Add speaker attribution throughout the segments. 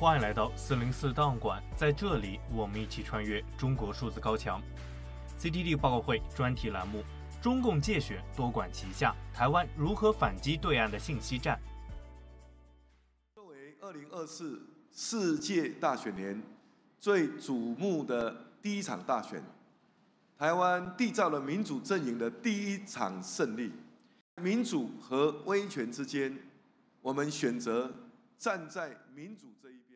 Speaker 1: 欢迎来到四零四档案馆，在这里我们一起穿越中国数字高墙。CTD 报告会专题栏目：中共介选多管齐下，台湾如何反击对岸的信息战？
Speaker 2: 作为二零二四世界大选年最瞩目的第一场大选，台湾缔造了民主阵营的第一场胜利。民主和威权之间，我们选择。站在民主这一边。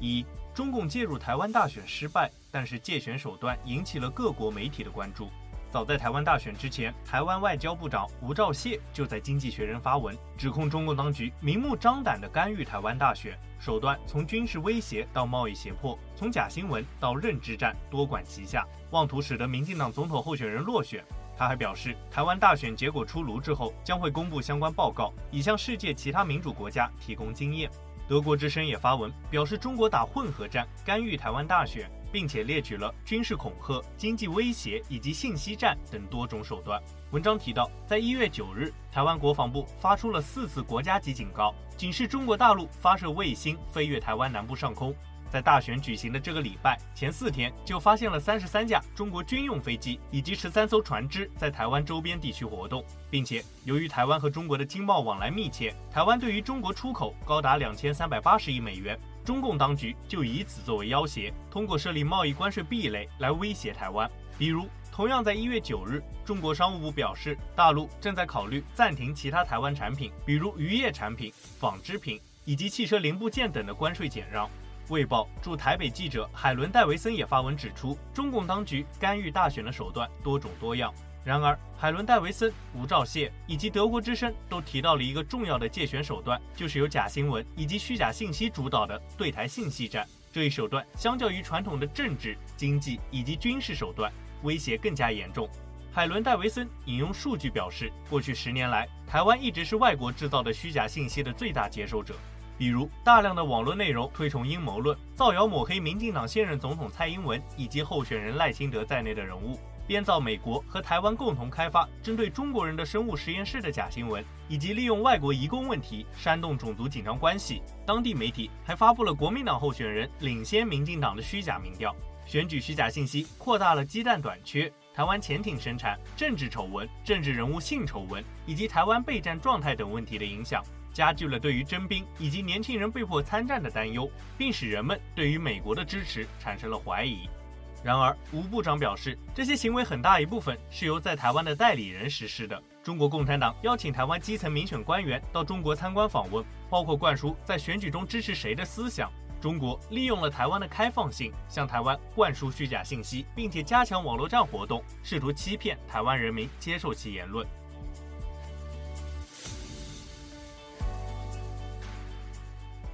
Speaker 1: 一，中共介入台湾大选失败，但是借选手段引起了各国媒体的关注。早在台湾大选之前，台湾外交部长吴钊燮就在《经济学人》发文，指控中共当局明目张胆地干预台湾大选，手段从军事威胁到贸易胁迫，从假新闻到认知战，多管齐下，妄图使得民进党总统候选人落选。他还表示，台湾大选结果出炉之后，将会公布相关报告，以向世界其他民主国家提供经验。德国之声也发文表示，中国打混合战，干预台湾大选，并且列举了军事恐吓、经济威胁以及信息战等多种手段。文章提到，在一月九日，台湾国防部发出了四次国家级警告，警示中国大陆发射卫星飞越台湾南部上空。在大选举行的这个礼拜前四天，就发现了三十三架中国军用飞机以及十三艘船只在台湾周边地区活动，并且由于台湾和中国的经贸往来密切，台湾对于中国出口高达两千三百八十亿美元，中共当局就以此作为要挟，通过设立贸易关税壁垒来威胁台湾。比如，同样在一月九日，中国商务部表示，大陆正在考虑暂停其他台湾产品，比如渔业产品、纺织品以及汽车零部件等的关税减让。卫报驻台北记者海伦·戴维森也发文指出，中共当局干预大选的手段多种多样。然而，海伦·戴维森、吴兆燮以及德国之声都提到了一个重要的介选手段，就是由假新闻以及虚假信息主导的对台信息战。这一手段相较于传统的政治、经济以及军事手段，威胁更加严重。海伦·戴维森引用数据表示，过去十年来，台湾一直是外国制造的虚假信息的最大接收者。比如，大量的网络内容推崇阴谋论，造谣抹黑民进党现任总统蔡英文以及候选人赖清德在内的人物，编造美国和台湾共同开发针对中国人的生物实验室的假新闻，以及利用外国移工问题煽动种族紧张关系。当地媒体还发布了国民党候选人领先民进党的虚假民调，选举虚假信息扩大了鸡蛋短缺、台湾潜艇生产、政治丑闻、政治人物性丑闻以及台湾备战状态等问题的影响。加剧了对于征兵以及年轻人被迫参战的担忧，并使人们对于美国的支持产生了怀疑。然而，吴部长表示，这些行为很大一部分是由在台湾的代理人实施的。中国共产党邀请台湾基层民选官员到中国参观访问，包括灌输在选举中支持谁的思想。中国利用了台湾的开放性，向台湾灌输虚假信息，并且加强网络战活动，试图欺骗台湾人民接受其言论。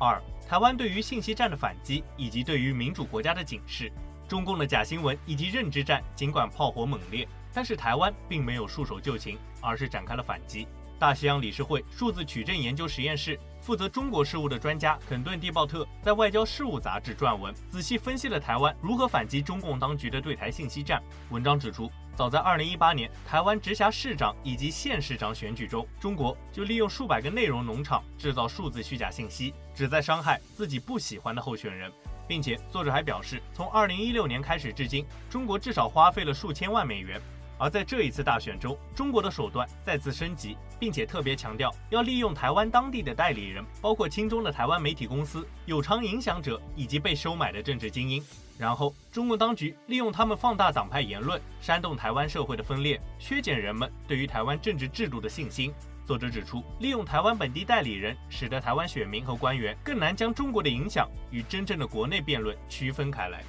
Speaker 1: 二、台湾对于信息战的反击，以及对于民主国家的警示。中共的假新闻以及认知战尽管炮火猛烈，但是台湾并没有束手就擒，而是展开了反击。大西洋理事会数字取证研究实验室负责中国事务的专家肯顿·蒂鲍特在《外交事务》杂志撰文，仔细分析了台湾如何反击中共当局的对台信息战。文章指出，早在2018年台湾直辖市长以及县市长选举中，中国就利用数百个内容农场制造数字虚假信息，旨在伤害自己不喜欢的候选人，并且作者还表示，从2016年开始至今，中国至少花费了数千万美元。而在这一次大选中，中国的手段再次升级，并且特别强调要利用台湾当地的代理人，包括亲中的台湾媒体公司、有偿影响者以及被收买的政治精英。然后，中共当局利用他们放大党派言论，煽动台湾社会的分裂，削减人们对于台湾政治制度的信心。作者指出，利用台湾本地代理人，使得台湾选民和官员更难将中国的影响与真正的国内辩论区分开来。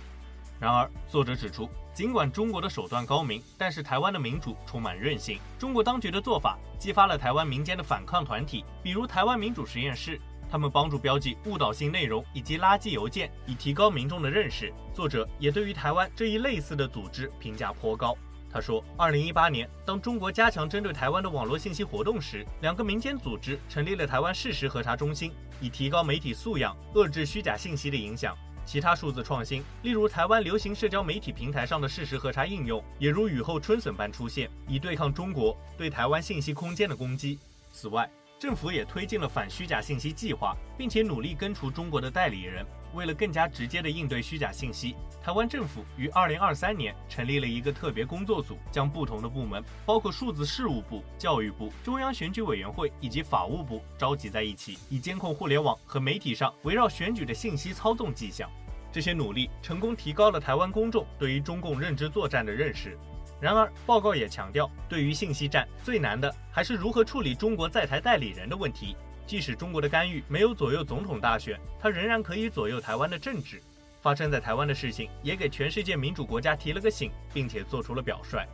Speaker 1: 然而，作者指出，尽管中国的手段高明，但是台湾的民主充满韧性。中国当局的做法激发了台湾民间的反抗团体，比如台湾民主实验室，他们帮助标记误导性内容以及垃圾邮件，以提高民众的认识。作者也对于台湾这一类似的组织评价颇高。他说，二零一八年，当中国加强针对台湾的网络信息活动时，两个民间组织成立了台湾事实核查中心，以提高媒体素养，遏制虚假信息的影响。其他数字创新，例如台湾流行社交媒体平台上的事实核查应用，也如雨后春笋般出现，以对抗中国对台湾信息空间的攻击。此外，政府也推进了反虚假信息计划，并且努力根除中国的代理人。为了更加直接地应对虚假信息，台湾政府于二零二三年成立了一个特别工作组，将不同的部门，包括数字事务部、教育部、中央选举委员会以及法务部召集在一起，以监控互联网和媒体上围绕选举的信息操纵迹象。这些努力成功提高了台湾公众对于中共认知作战的认识。然而，报告也强调，对于信息战最难的还是如何处理中国在台代理人的问题。即使中国的干预没有左右总统大选，它仍然可以左右台湾的政治。发生在台湾的事情也给全世界民主国家提了个醒，并且做出了表率。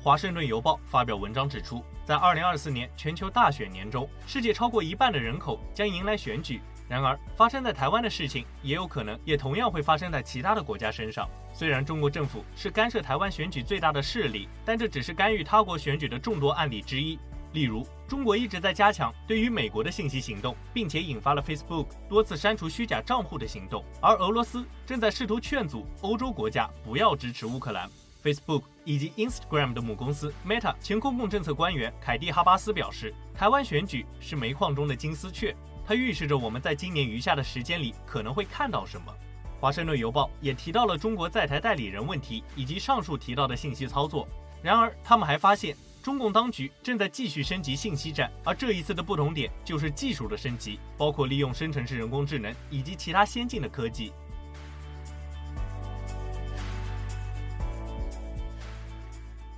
Speaker 1: 华盛顿邮报发表文章指出，在2024年全球大选年中，世界超过一半的人口将迎来选举。然而，发生在台湾的事情也有可能也同样会发生在其他的国家身上。虽然中国政府是干涉台湾选举最大的势力，但这只是干预他国选举的众多案例之一。例如，中国一直在加强对于美国的信息行动，并且引发了 Facebook 多次删除虚假账户的行动。而俄罗斯正在试图劝阻欧洲国家不要支持乌克兰。Facebook 以及 Instagram 的母公司 Meta 前公共政策官员凯蒂·哈巴斯表示，台湾选举是煤矿中的金丝雀，它预示着我们在今年余下的时间里可能会看到什么。华盛顿邮报也提到了中国在台代理人问题以及上述提到的信息操作。然而，他们还发现。中共当局正在继续升级信息战，而这一次的不同点就是技术的升级，包括利用生成式人工智能以及其他先进的科技。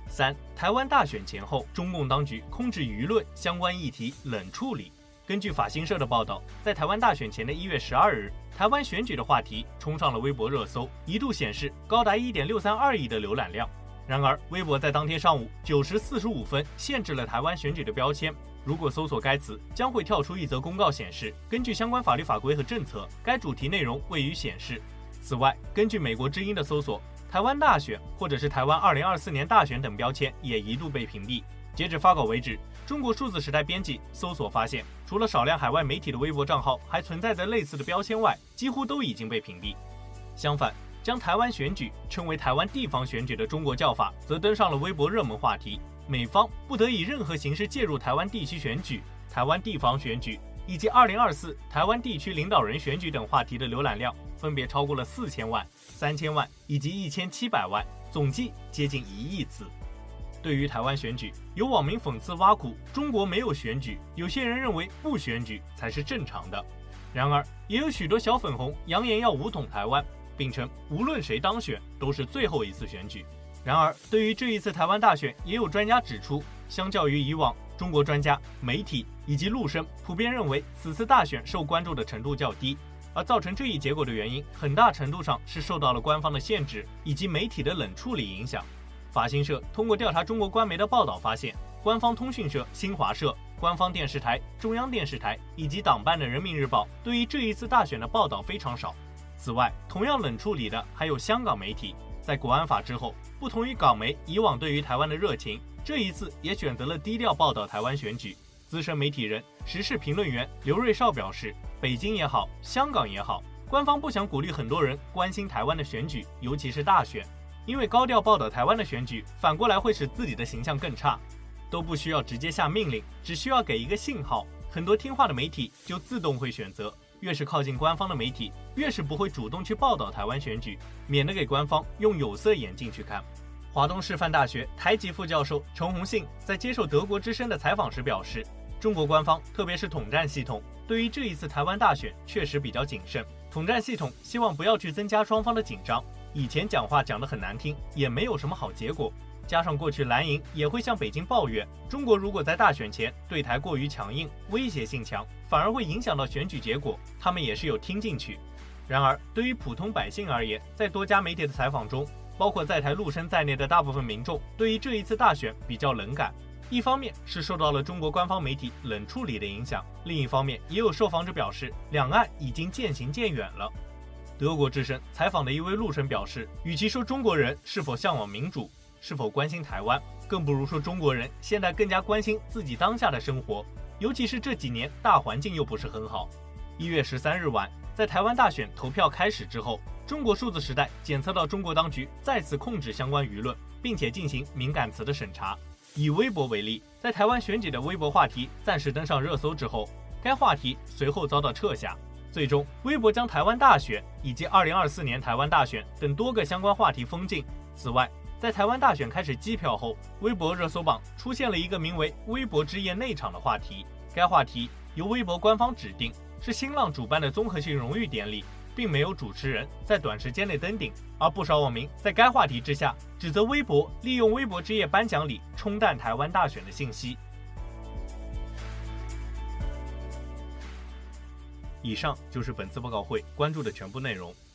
Speaker 1: 三、台湾大选前后，中共当局控制舆论相关议题冷处理。根据法新社的报道，在台湾大选前的一月十二日，台湾选举的话题冲上了微博热搜，一度显示高达一点六三二亿的浏览量。然而，微博在当天上午九时四十五分限制了台湾选举的标签。如果搜索该词，将会跳出一则公告显示，根据相关法律法规和政策，该主题内容未予显示。此外，根据美国之音的搜索，台湾大选或者是台湾二零二四年大选等标签也一度被屏蔽。截止发稿为止，中国数字时代编辑搜索发现，除了少量海外媒体的微博账号还存在着类似的标签外，几乎都已经被屏蔽。相反，将台湾选举称为台湾地方选举的中国叫法，则登上了微博热门话题。美方不得以任何形式介入台湾地区选举、台湾地方选举以及二零二四台湾地区领导人选举等话题的浏览量，分别超过了四千万、三千万以及一千七百万，总计接近一亿次。对于台湾选举，有网民讽刺挖苦中国没有选举，有些人认为不选举才是正常的。然而，也有许多小粉红扬言要武统台湾。并称无论谁当选都是最后一次选举。然而，对于这一次台湾大选，也有专家指出，相较于以往，中国专家、媒体以及陆生普遍认为此次大选受关注的程度较低。而造成这一结果的原因，很大程度上是受到了官方的限制以及媒体的冷处理影响。法新社通过调查中国官媒的报道发现，官方通讯社新华社、官方电视台中央电视台以及党办的人民日报对于这一次大选的报道非常少。此外，同样冷处理的还有香港媒体。在国安法之后，不同于港媒以往对于台湾的热情，这一次也选择了低调报道台湾选举。资深媒体人、时事评论员刘瑞绍表示：“北京也好，香港也好，官方不想鼓励很多人关心台湾的选举，尤其是大选，因为高调报道台湾的选举，反过来会使自己的形象更差。都不需要直接下命令，只需要给一个信号，很多听话的媒体就自动会选择。”越是靠近官方的媒体，越是不会主动去报道台湾选举，免得给官方用有色眼镜去看。华东师范大学台籍副教授陈鸿信在接受德国之声的采访时表示，中国官方特别是统战系统对于这一次台湾大选确实比较谨慎。统战系统希望不要去增加双方的紧张，以前讲话讲得很难听，也没有什么好结果。加上过去蓝营也会向北京抱怨，中国如果在大选前对台过于强硬，威胁性强，反而会影响到选举结果。他们也是有听进去。然而，对于普通百姓而言，在多家媒体的采访中，包括在台陆生在内的大部分民众，对于这一次大选比较冷感。一方面是受到了中国官方媒体冷处理的影响，另一方面也有受访者表示，两岸已经渐行渐远了。德国之声采访的一位陆生表示，与其说中国人是否向往民主，是否关心台湾，更不如说中国人现在更加关心自己当下的生活，尤其是这几年大环境又不是很好。一月十三日晚，在台湾大选投票开始之后，中国数字时代检测到中国当局再次控制相关舆论，并且进行敏感词的审查。以微博为例，在台湾选举的微博话题暂时登上热搜之后，该话题随后遭到撤下。最终，微博将台湾大选以及2024年台湾大选等多个相关话题封禁。此外，在台湾大选开始计票后，微博热搜榜出现了一个名为“微博之夜内场”的话题。该话题由微博官方指定，是新浪主办的综合性荣誉典礼，并没有主持人在短时间内登顶。而不少网民在该话题之下指责微博利用“微博之夜”颁奖礼冲淡台湾大选的信息。以上就是本次报告会关注的全部内容。